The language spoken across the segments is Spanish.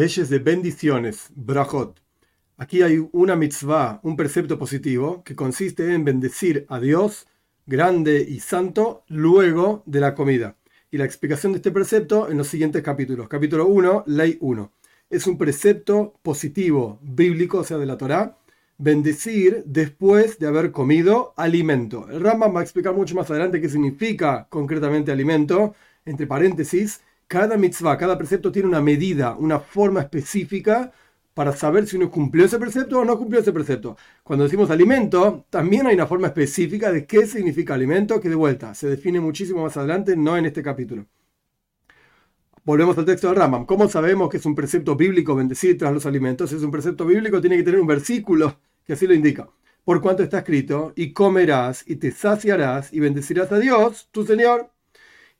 Leyes de bendiciones, brajot. Aquí hay una mitzvah, un precepto positivo, que consiste en bendecir a Dios, grande y santo, luego de la comida. Y la explicación de este precepto en los siguientes capítulos. Capítulo 1, ley 1. Es un precepto positivo, bíblico, o sea, de la Torá, bendecir después de haber comido alimento. El Rambam va a explicar mucho más adelante qué significa concretamente alimento, entre paréntesis, cada mitzvah, cada precepto tiene una medida, una forma específica para saber si uno cumplió ese precepto o no cumplió ese precepto. Cuando decimos alimento, también hay una forma específica de qué significa alimento, que de vuelta se define muchísimo más adelante, no en este capítulo. Volvemos al texto de Ramam. ¿Cómo sabemos que es un precepto bíblico bendecir tras los alimentos? Si es un precepto bíblico, tiene que tener un versículo que así lo indica. Por cuanto está escrito, y comerás y te saciarás y bendecirás a Dios, tu Señor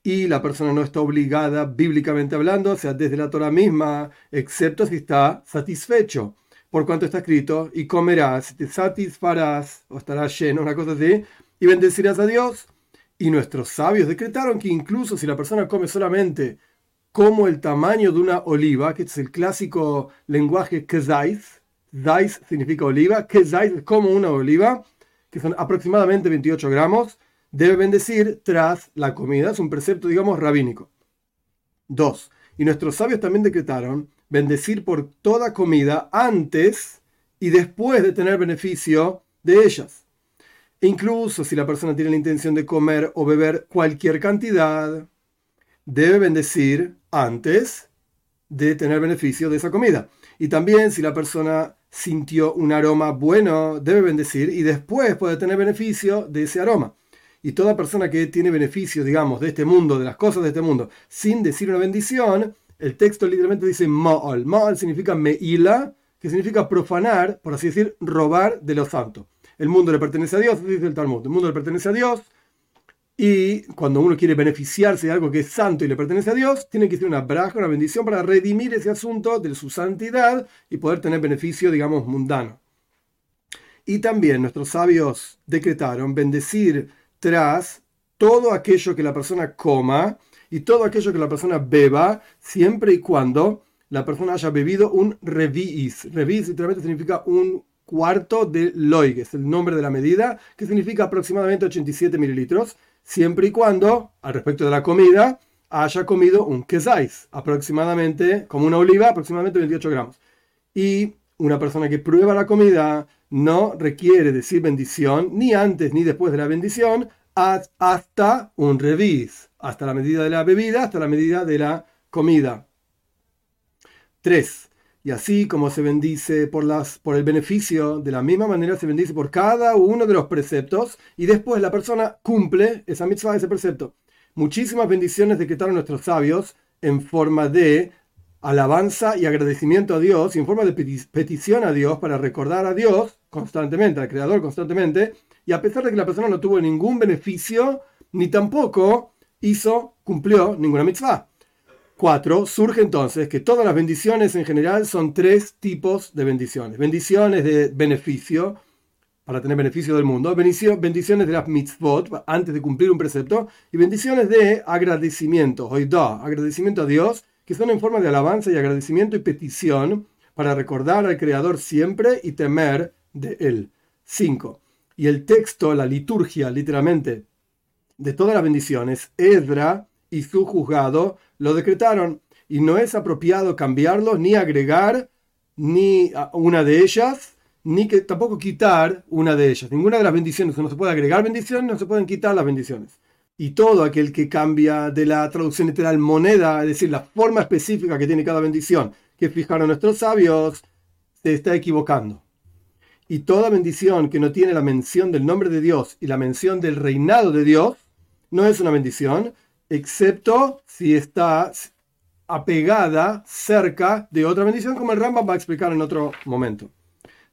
y la persona no está obligada, bíblicamente hablando, o sea, desde la Torah misma, excepto si está satisfecho. Por cuanto está escrito, y comerás, te satisfarás, o estarás lleno, una cosa así, y bendecirás a Dios. Y nuestros sabios decretaron que incluso si la persona come solamente como el tamaño de una oliva, que es el clásico lenguaje kezais, zais significa oliva, kezais es como una oliva, que son aproximadamente 28 gramos, debe bendecir tras la comida. Es un precepto, digamos, rabínico. 2. Y nuestros sabios también decretaron bendecir por toda comida antes y después de tener beneficio de ellas. E incluso si la persona tiene la intención de comer o beber cualquier cantidad, debe bendecir antes de tener beneficio de esa comida. Y también si la persona sintió un aroma bueno, debe bendecir y después puede tener beneficio de ese aroma. Y toda persona que tiene beneficio, digamos, de este mundo, de las cosas de este mundo, sin decir una bendición, el texto literalmente dice ma'al. Ma'al significa me'ila, que significa profanar, por así decir, robar de lo santo. El mundo le pertenece a Dios, dice el Talmud. El mundo le pertenece a Dios. Y cuando uno quiere beneficiarse de algo que es santo y le pertenece a Dios, tiene que hacer una braja, una bendición para redimir ese asunto de su santidad y poder tener beneficio, digamos, mundano. Y también nuestros sabios decretaron bendecir tras todo aquello que la persona coma y todo aquello que la persona beba, siempre y cuando la persona haya bebido un revis. Revis literalmente significa un cuarto de loig, es el nombre de la medida, que significa aproximadamente 87 mililitros, siempre y cuando, al respecto de la comida, haya comido un quesais, aproximadamente, como una oliva, aproximadamente 28 gramos. Y una persona que prueba la comida no requiere decir bendición ni antes ni después de la bendición hasta un revis, hasta la medida de la bebida, hasta la medida de la comida. 3. Y así como se bendice por, las, por el beneficio, de la misma manera se bendice por cada uno de los preceptos y después la persona cumple esa mitzvah, ese precepto. Muchísimas bendiciones decretaron nuestros sabios en forma de alabanza y agradecimiento a Dios, en forma de petición a Dios para recordar a Dios constantemente, al Creador constantemente, y a pesar de que la persona no tuvo ningún beneficio, ni tampoco hizo, cumplió ninguna mitzvah. 4. Surge entonces que todas las bendiciones en general son tres tipos de bendiciones. Bendiciones de beneficio, para tener beneficio del mundo, bendiciones de las mitzvot, antes de cumplir un precepto, y bendiciones de agradecimiento, da agradecimiento a Dios, que son en forma de alabanza y agradecimiento y petición para recordar al Creador siempre y temer de Él. 5. Y el texto, la liturgia, literalmente, de todas las bendiciones, Edra y su juzgado lo decretaron. Y no es apropiado cambiarlo, ni agregar ni una de ellas, ni que tampoco quitar una de ellas. Ninguna de las bendiciones, no se puede agregar bendiciones, no se pueden quitar las bendiciones. Y todo aquel que cambia de la traducción literal moneda, es decir, la forma específica que tiene cada bendición, que fijaron nuestros sabios, se está equivocando. Y toda bendición que no tiene la mención del nombre de Dios y la mención del reinado de Dios, no es una bendición, excepto si está apegada cerca de otra bendición, como el Rambam va a explicar en otro momento.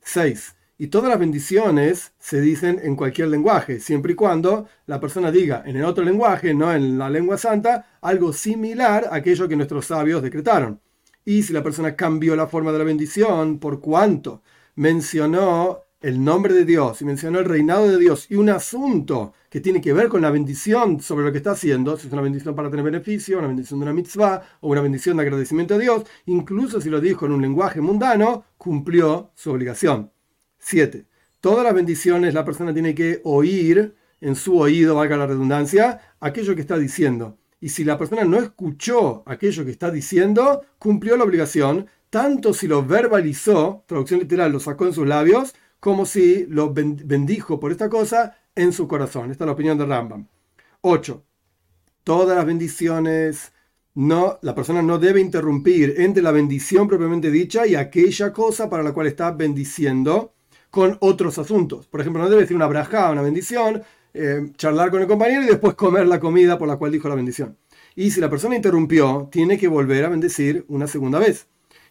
6. Y todas las bendiciones se dicen en cualquier lenguaje, siempre y cuando la persona diga en el otro lenguaje, no en la lengua santa, algo similar a aquello que nuestros sabios decretaron. Y si la persona cambió la forma de la bendición, por cuanto mencionó el nombre de Dios y mencionó el reinado de Dios y un asunto que tiene que ver con la bendición sobre lo que está haciendo, si es una bendición para tener beneficio, una bendición de una mitzvah o una bendición de agradecimiento a Dios, incluso si lo dijo en un lenguaje mundano, cumplió su obligación. 7. Todas las bendiciones la persona tiene que oír en su oído, valga la redundancia, aquello que está diciendo. Y si la persona no escuchó aquello que está diciendo, cumplió la obligación, tanto si lo verbalizó, traducción literal, lo sacó en sus labios, como si lo bendijo por esta cosa en su corazón. Esta es la opinión de Rambam. 8. Todas las bendiciones, no, la persona no debe interrumpir entre la bendición propiamente dicha y aquella cosa para la cual está bendiciendo con otros asuntos. Por ejemplo, no debe decir una braja, una bendición, eh, charlar con el compañero y después comer la comida por la cual dijo la bendición. Y si la persona interrumpió, tiene que volver a bendecir una segunda vez.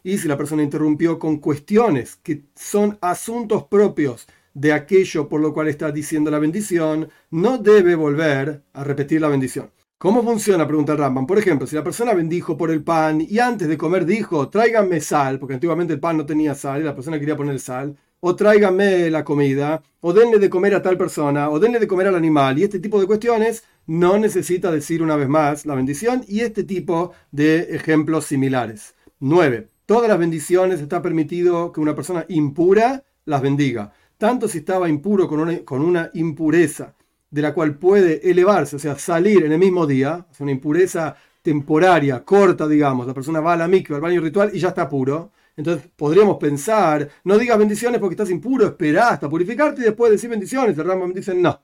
Y si la persona interrumpió con cuestiones que son asuntos propios de aquello por lo cual está diciendo la bendición, no debe volver a repetir la bendición. ¿Cómo funciona? Pregunta Rambam. Por ejemplo, si la persona bendijo por el pan y antes de comer dijo, tráiganme sal, porque antiguamente el pan no tenía sal y la persona quería poner sal, o tráiganme la comida, o denle de comer a tal persona, o denle de comer al animal, y este tipo de cuestiones, no necesita decir una vez más la bendición y este tipo de ejemplos similares. 9 todas las bendiciones está permitido que una persona impura las bendiga, tanto si estaba impuro con una, impureza de la cual puede elevarse, o sea, salir en el mismo día, es una impureza temporaria, corta, digamos, la persona va a la mikva, al baño ritual y ya está puro. Entonces podríamos pensar, no digas bendiciones porque estás impuro, espera hasta purificarte y después decir bendiciones. El Rambam dice no.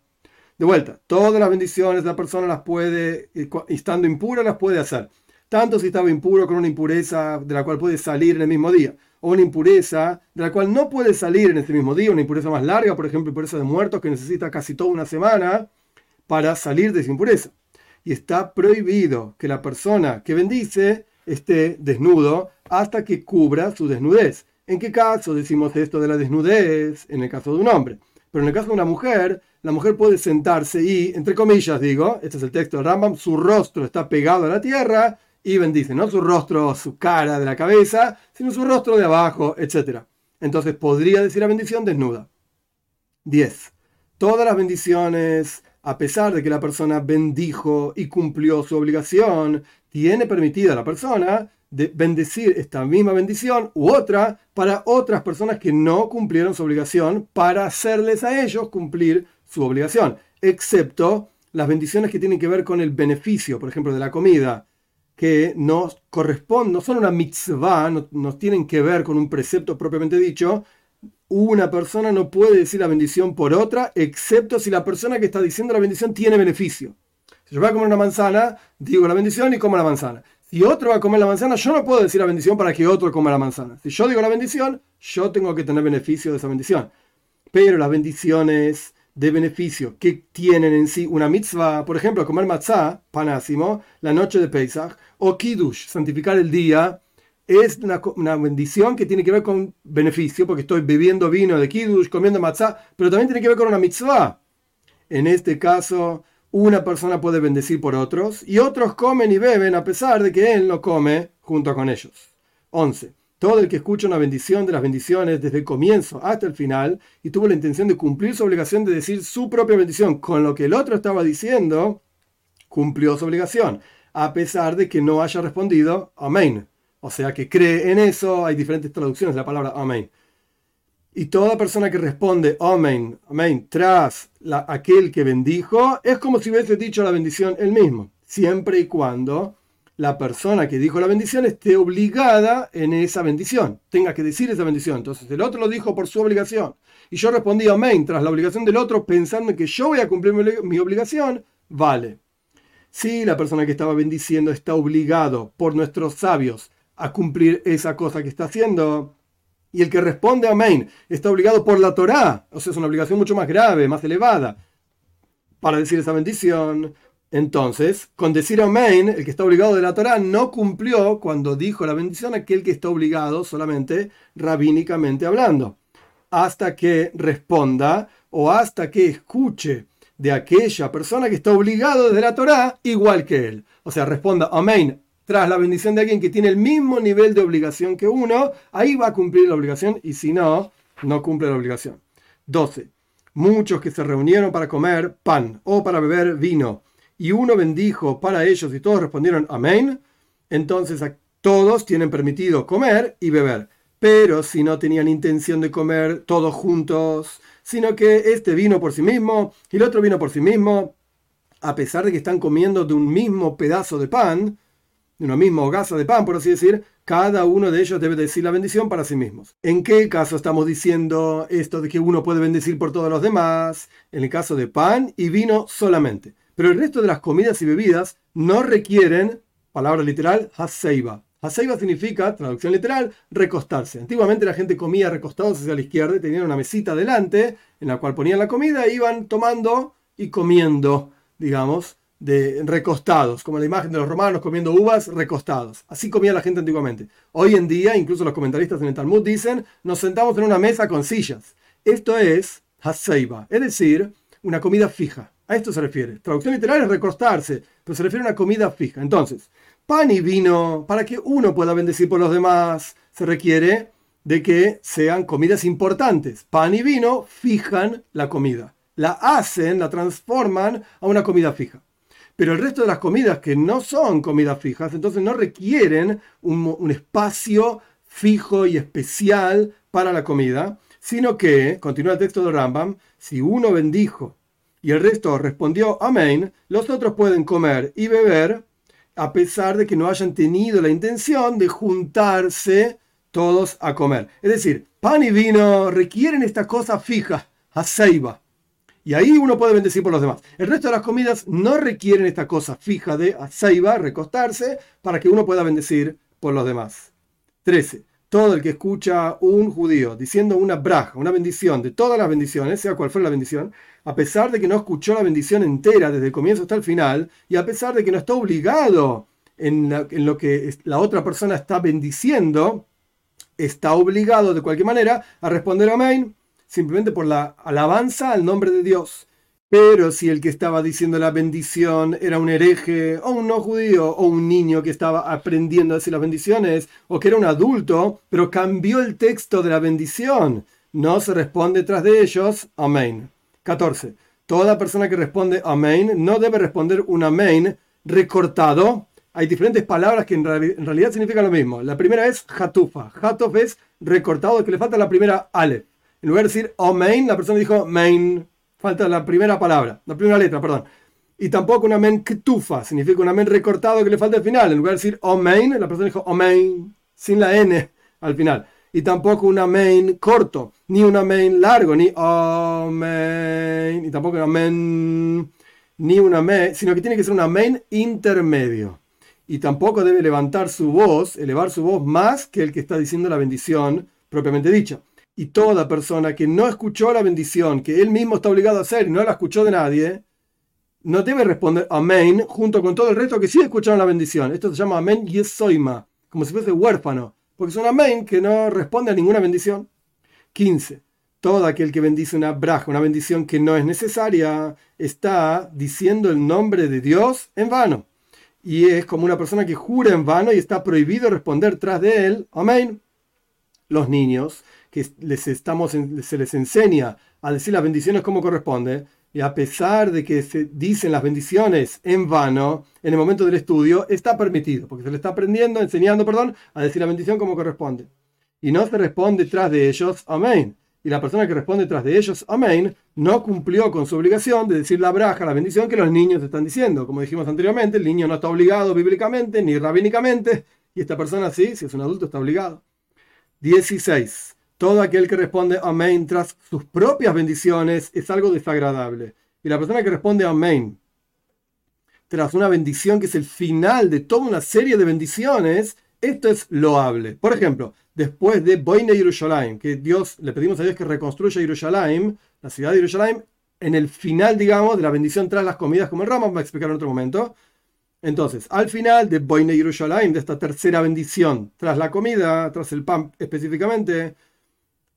De vuelta, todas las bendiciones la persona las puede, eh, estando impura, las puede hacer tanto si estaba impuro con una impureza de la cual puede salir en el mismo día, o una impureza de la cual no puede salir en ese mismo día, una impureza más larga, por ejemplo, impureza de muertos que necesita casi toda una semana para salir de esa impureza. Y está prohibido que la persona que bendice esté desnudo hasta que cubra su desnudez. ¿En qué caso decimos esto de la desnudez? En el caso de un hombre. Pero en el caso de una mujer, la mujer puede sentarse y, entre comillas digo, este es el texto de Rambam, su rostro está pegado a la tierra y bendice, no su rostro, su cara de la cabeza, sino su rostro de abajo, etc. Entonces podría decir la bendición desnuda. 10. Todas las bendiciones, a pesar de que la persona bendijo y cumplió su obligación, tiene permitida a la persona de bendecir esta misma bendición u otra para otras personas que no cumplieron su obligación para hacerles a ellos cumplir su obligación, excepto las bendiciones que tienen que ver con el beneficio, por ejemplo, de la comida, que nos corresponden, no son una mitzvah, no, tienen que ver con un precepto propiamente dicho, una persona no puede decir la bendición por otra, excepto si la persona que está diciendo la bendición tiene beneficio. Si yo voy a comer una manzana, digo la bendición y como la manzana. Si otro va a comer la manzana, yo no puedo decir la bendición para que otro coma la manzana. Si yo digo la bendición, yo tengo que tener beneficio de esa bendición. Pero las bendiciones de beneficio que tienen en sí una mitzvah, por ejemplo, comer matzah, panásimo, la noche de Pesach, o kiddush, santificar el día, es una, bendición que tiene que ver con beneficio, porque estoy bebiendo vino de kiddush, comiendo matzah, pero también tiene que ver con una mitzvah. En este caso, una persona puede bendecir por otros, y otros comen y beben a pesar de que él no come junto con ellos. 11. Todo el que escucha una bendición de las bendiciones desde el comienzo hasta el final y tuvo la intención de cumplir su obligación de decir su propia bendición con lo que el otro estaba diciendo, cumplió su obligación, a pesar de que no haya respondido amén. O sea que cree en eso, hay diferentes traducciones de la palabra amén. Y toda persona que responde amén, amén, tras aquel que bendijo, es como si hubiese dicho la bendición él mismo, siempre y cuando la persona que dijo la bendición esté obligada en esa bendición, tenga que decir esa bendición. Entonces el otro lo dijo por su obligación y yo respondí amén tras la obligación del otro pensando que yo voy a cumplir mi obligación, vale. Si la persona que estaba bendiciendo está obligado por nuestros sabios a cumplir esa cosa que está haciendo, y el que responde amén está obligado por la Torá, o sea, es una obligación mucho más grave, más elevada, para decir esa bendición, entonces, con decir amén, el que está obligado de la Torah no cumplió cuando dijo la bendición aquel que está obligado solamente rabínicamente hablando, hasta que responda o hasta que escuche de aquella persona que está obligado desde la Torah igual que él. O sea, responda amén tras la bendición de alguien que tiene el mismo nivel de obligación que uno, ahí va a cumplir la obligación y si no, no cumple la obligación. 12. Muchos que se reunieron para comer pan o para beber vino, y uno bendijo para ellos y todos respondieron amén, entonces todos tienen permitido comer y beber. Pero si no tenían intención de comer todos juntos, sino que este vino por sí mismo y el otro vino por sí mismo, a pesar de que están comiendo de un mismo pedazo de pan, de una misma hogaza de pan, por así decir, cada uno de ellos debe decir la bendición para sí mismos. ¿En qué caso estamos diciendo esto de que uno puede bendecir por todos los demás? En el caso de pan y vino solamente. Pero el resto de las comidas y bebidas no requieren, palabra literal, haseiba. Haseiba significa, traducción literal, recostarse. Antiguamente la gente comía recostados hacia la izquierda y tenían una mesita delante en la cual ponían la comida e iban tomando y comiendo, digamos, de recostados, como la imagen de los romanos comiendo uvas recostados. Así comía la gente antiguamente. Hoy en día, incluso los comentaristas en el Talmud dicen, nos sentamos en una mesa con sillas. Esto es haseiba, es decir, una comida fija. A esto se refiere. Traducción literal es recostarse, pero se refiere a una comida fija. Entonces, pan y vino, para que uno pueda bendecir por los demás, se requiere de que sean comidas importantes. Pan y vino fijan la comida. La hacen, la transforman a una comida fija. Pero el resto de las comidas que no son comidas fijas, entonces no requieren un, espacio fijo y especial para la comida, sino que, continúa el texto de Rambam, si uno bendijo y el resto respondió amén, los otros pueden comer y beber a pesar de que no hayan tenido la intención de juntarse todos a comer. Es decir, pan y vino requieren esta cosa fija, aceiba. Y ahí uno puede bendecir por los demás. El resto de las comidas no requieren esta cosa fija de aceiba, recostarse, para que uno pueda bendecir por los demás. 13. Todo el que escucha un judío diciendo una braja, una bendición de todas las bendiciones, sea cual fuera la bendición, a pesar de que no escuchó la bendición entera desde el comienzo hasta el final, y a pesar de que no está obligado en, lo que la otra persona está bendiciendo, está obligado de cualquier manera a responder amén, simplemente por la alabanza al nombre de Dios. Pero si el que estaba diciendo la bendición era un hereje, o un no judío, o un niño que estaba aprendiendo a decir las bendiciones, o que era un adulto, pero cambió el texto de la bendición, no se responde tras de ellos, amén. 14. Toda persona que responde amén no debe responder un amén recortado. Hay diferentes palabras que en, realidad significan lo mismo. La primera es hatufa. Hatuf es recortado, que le falta la primera ale. En lugar de decir amén, la persona dijo main. Falta la primera palabra, la primera letra, perdón. Y tampoco un amén ktufa, significa un amén recortado que le falta al final. En lugar de decir amén, la persona dijo amén, sin la n al final y tampoco un amén corto, ni un amén largo, ni amén, y tampoco un amén, ni un amén, sino que tiene que ser un amén intermedio. Y tampoco debe levantar su voz, elevar su voz más que el que está diciendo la bendición propiamente dicha. Y toda persona que no escuchó la bendición, que él mismo está obligado a hacer y no la escuchó de nadie, no debe responder amén junto con todo el resto que sí escucharon la bendición. Esto se llama amén yesoima, como si fuese huérfano porque es un amén que no responde a ninguna bendición. 15. Todo aquel que bendice una braja, una bendición que no es necesaria, está diciendo el nombre de Dios en vano. Y es como una persona que jura en vano y está prohibido responder tras de él. Amén. Los niños, que les estamos, se les enseña a decir las bendiciones como corresponde, y a pesar de que se dicen las bendiciones en vano, en el momento del estudio está permitido, porque se le está aprendiendo, enseñando, perdón, a decir la bendición como corresponde. Y no se responde tras de ellos, amén. Y la persona que responde tras de ellos, amén, no cumplió con su obligación de decir la braja, la bendición que los niños están diciendo. Como dijimos anteriormente, el niño no está obligado bíblicamente ni rabínicamente, y esta persona sí, si es un adulto, está obligado. 16. Todo aquel que responde amén tras sus propias bendiciones es algo desagradable. Y la persona que responde amén tras una bendición que es el final de toda una serie de bendiciones, esto es loable. Por ejemplo, después de Boine Yerushalayim, que Dios, le pedimos a Dios que reconstruya Yerushalayim, la ciudad de Yerushalayim, en el final, digamos, de la bendición tras las comidas, como el Rama va a explicar en otro momento. Entonces, al final de Boine Yerushalayim, de esta tercera bendición, tras la comida, tras el pan específicamente,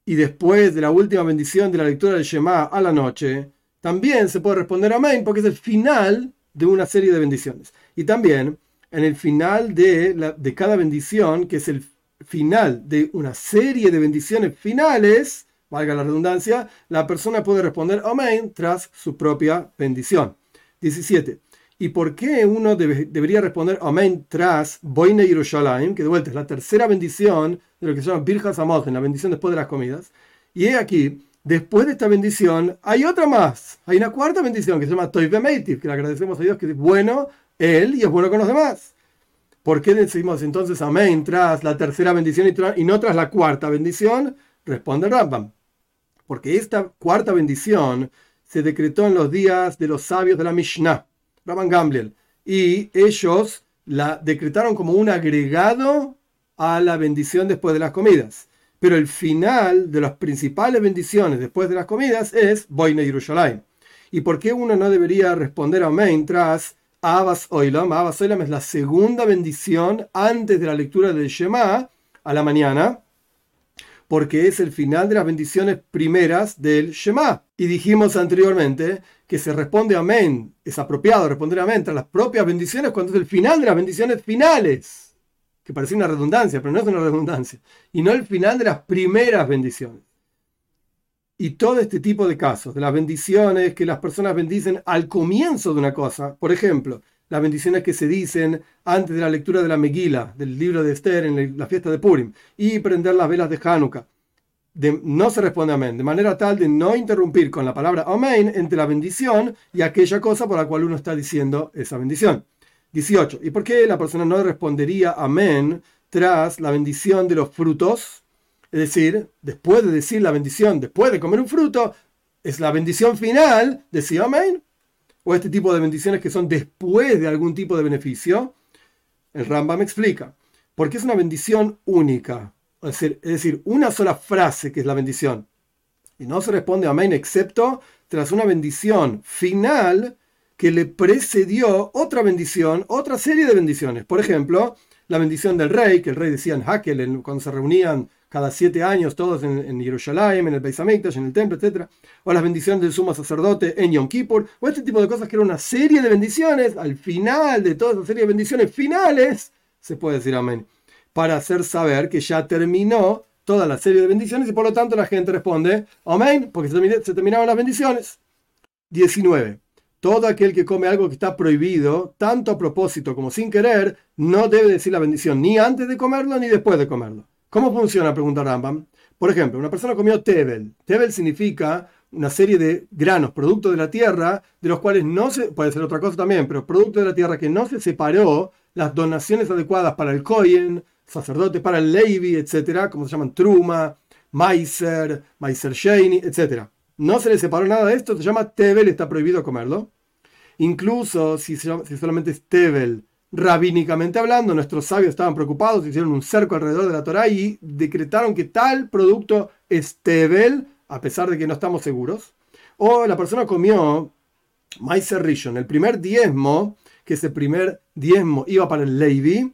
y después de la última bendición de la lectura del Shema a la noche, también se puede responder amén porque es el final de una serie de bendiciones. Y también en el final de, cada bendición, que es el final de una serie de bendiciones finales, valga la redundancia, la persona puede responder Amén tras su propia bendición. 17. ¿Y por qué uno debería responder Amén tras Boine Yerushalayim, que de vuelta es la tercera bendición lo que se llama Birjas en la bendición después de las comidas? Y he aquí, después de esta bendición, hay otra más. Hay una cuarta bendición que se llama Toive Meitiv, que le agradecemos a Dios que es bueno él y es bueno con los demás. ¿Por qué decimos entonces amén tras la tercera bendición y, no tras la cuarta bendición? Responde Rambam. Porque esta cuarta bendición se decretó en los días de los sabios de la Mishnah, Rabban Gamliel, y ellos la decretaron como un agregado a la bendición después de las comidas. Pero el final de las principales bendiciones después de las comidas es Boine Yerushalayim. ¿Y por qué uno no debería responder amén tras Abbas Oilam. Abbas Oilam es la segunda bendición antes de la lectura del Shema a la mañana, porque es el final de las bendiciones primeras del Shema. Y dijimos anteriormente que se responde amén, es apropiado responder amén tras las propias bendiciones cuando es el final de las bendiciones finales, que parece una redundancia, pero no es una redundancia, y no el final de las primeras bendiciones. Y todo este tipo de casos, de las bendiciones que las personas bendicen al comienzo de una cosa, por ejemplo, las bendiciones que se dicen antes de la lectura de la Megila, del libro de Esther en la fiesta de Purim, y prender las velas de Hanukkah, no se responde amén, de manera tal de no interrumpir con la palabra amén entre la bendición y aquella cosa por la cual uno está diciendo esa bendición. 18. ¿Y por qué la persona no respondería amén tras la bendición de los frutos? Es decir, después de decir la bendición, después de comer un fruto, es la bendición final, decir amén. O este tipo de bendiciones que son después de algún tipo de beneficio. El Rambam explica. Porque es una bendición única. Decir, es decir, una sola frase que es la bendición. Y no se responde amén excepto tras una bendición final que le precedió otra bendición, otra serie de bendiciones. Por ejemplo, la bendición del rey, que el rey decía en Hakel cuando se reunían cada siete años, todos en, en Jerusalén, en el Beis en el templo, etc. O las bendiciones del sumo sacerdote en Yom Kippur, o este tipo de cosas que era una serie de bendiciones, al final de toda esa serie de bendiciones finales, se puede decir amén, para hacer saber que ya terminó toda la serie de bendiciones y por lo tanto la gente responde amén, porque se, se terminaron las bendiciones. 19. Todo aquel que come algo que está prohibido, tanto a propósito como sin querer, no debe decir la bendición ni antes de comerlo ni después de comerlo. ¿Cómo funciona? Pregunta Rambam. Por ejemplo, una persona comió tebel. Tebel significa una serie de granos, producto de la tierra, de los cuales no se, puede ser otra cosa también, pero producto de la tierra que no se separó las donaciones adecuadas para el Kohen, sacerdote, para el Levi, etcétera, como se llaman Truma, Meiser, Meiser Sheini, etcétera. No se le separó nada de esto, se llama Tebel, está prohibido comerlo. Incluso si, si solamente es Tebel rabínicamente hablando, nuestros sabios estaban preocupados, hicieron un cerco alrededor de la Torá y decretaron que tal producto es tebel, a pesar de que no estamos seguros. O la persona comió Maiser Rishon, el primer diezmo, que ese primer diezmo iba para el Levi,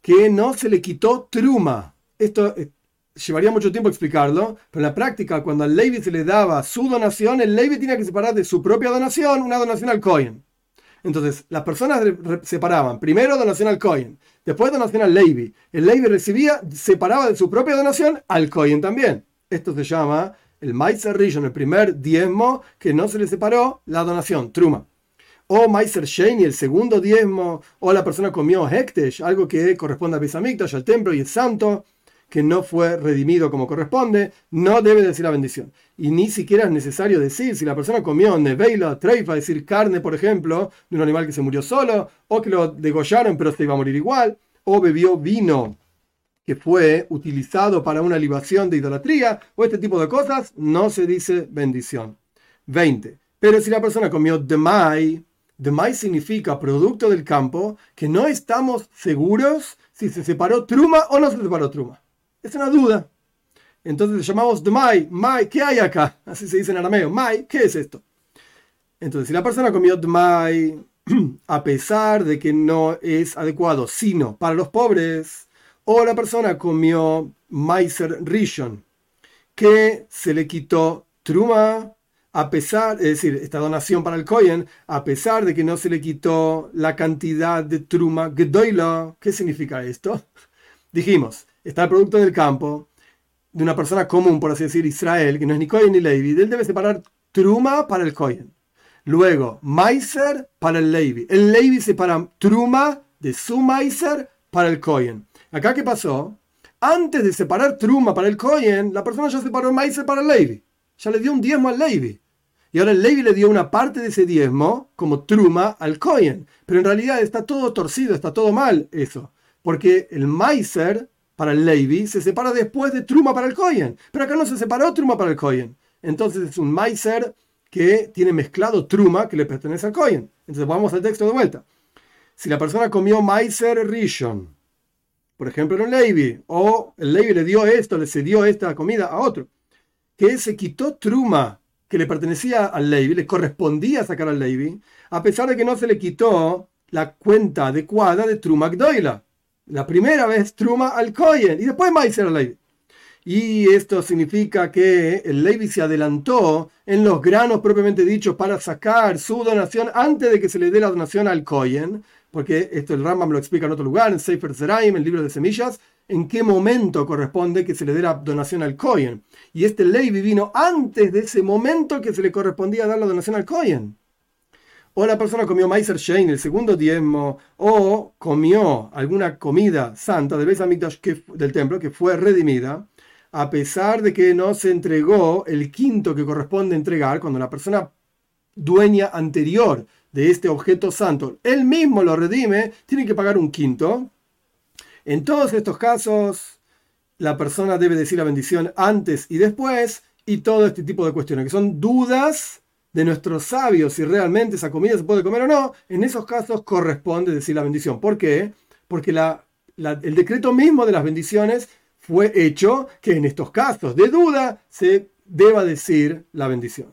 que no se le quitó truma. Esto llevaría mucho tiempo explicarlo, pero en la práctica, cuando al Levi se le daba su donación, el Levi tenía que separar de su propia donación una donación al Cohen. Entonces, las personas separaban primero donación al Cohen, después donación al Levi. El Levi recibía, separaba de su propia donación al Cohen también. Esto se llama el Meiser Rishon, el primer diezmo que no se le separó la donación, Truma. O Meiser Sheni, el segundo diezmo, o la persona comió Hektesh, algo que corresponde a Besamikdash, al templo y el santo que no fue redimido como corresponde, no debe decir la bendición. Y ni siquiera es necesario decir si la persona comió neveila, treifa, decir carne, por ejemplo, de un animal que se murió solo, o que lo degollaron pero se iba a morir igual, o bebió vino que fue utilizado para una libación de idolatría, o este tipo de cosas, no se dice bendición. 20. Pero si la persona comió demai, demai significa producto del campo, que no estamos seguros si se separó truma o no se separó truma. Es una duda. Entonces le llamamos de Mai. ¿qué hay acá? Así se dice en arameo. Mai, ¿qué es esto? Entonces, si la persona comió Dmai, a pesar de que no es adecuado, sino para los pobres, o la persona comió Maiser Rishon, que se le quitó Truma, a pesar, es decir, esta donación para el Kohen, a pesar de que no se le quitó la cantidad de Truma Gdoila. ¿Qué significa esto? Dijimos, está el producto del campo, de una persona común, por así decir, Israel, que no es ni Cohen ni Levi, él debe separar Truma para el Cohen. Luego, Meiser para el Levi. El Levi separa Truma de su Meiser para el Cohen. Acá, ¿qué pasó? Antes de separar Truma para el Cohen, la persona ya separó Meiser para el Levi. Ya le dio un diezmo al Levi. Y ahora el Levi le dio una parte de ese diezmo como Truma al Cohen. Pero en realidad está todo torcido, está todo mal eso. Porque el Meiser para el Levi se separa después de Truma para el Cohen. Pero acá no se separó Truma para el Cohen. Entonces es un Meiser que tiene mezclado Truma que le pertenece al Cohen. Entonces vamos al texto de vuelta. Si la persona comió Meiser Rishon, por ejemplo, en un Levi, o el Levi le dio esto, le cedió esta comida a otro, que se quitó Truma que le pertenecía al Levi, le correspondía sacar al Levi, a pesar de que no se le quitó la cuenta adecuada de Truma Gdoila. La primera vez Truma al Cohen y después Meiser al Levi. Y esto significa que el Levi se adelantó en los granos propiamente dichos para sacar su donación antes de que se le dé la donación al Cohen, porque esto el Rambam lo explica en otro lugar, en Sefer Zeraim, el libro de semillas, en qué momento corresponde que se le dé la donación al Cohen. Y este Levi vino antes de ese momento que se le correspondía dar la donación al Cohen o la persona comió Meiser Shein, el segundo diezmo, o comió alguna comida santa del del templo que fue redimida, a pesar de que no se entregó el quinto que corresponde entregar, cuando la persona dueña anterior de este objeto santo, él mismo lo redime, tiene que pagar un quinto. En todos estos casos, la persona debe decir la bendición antes y después, y todo este tipo de cuestiones, que son dudas de nuestros sabios si realmente esa comida se puede comer o no, en esos casos corresponde decir la bendición. ¿Por qué? Porque el decreto mismo de las bendiciones fue hecho que en estos casos de duda se deba decir la bendición.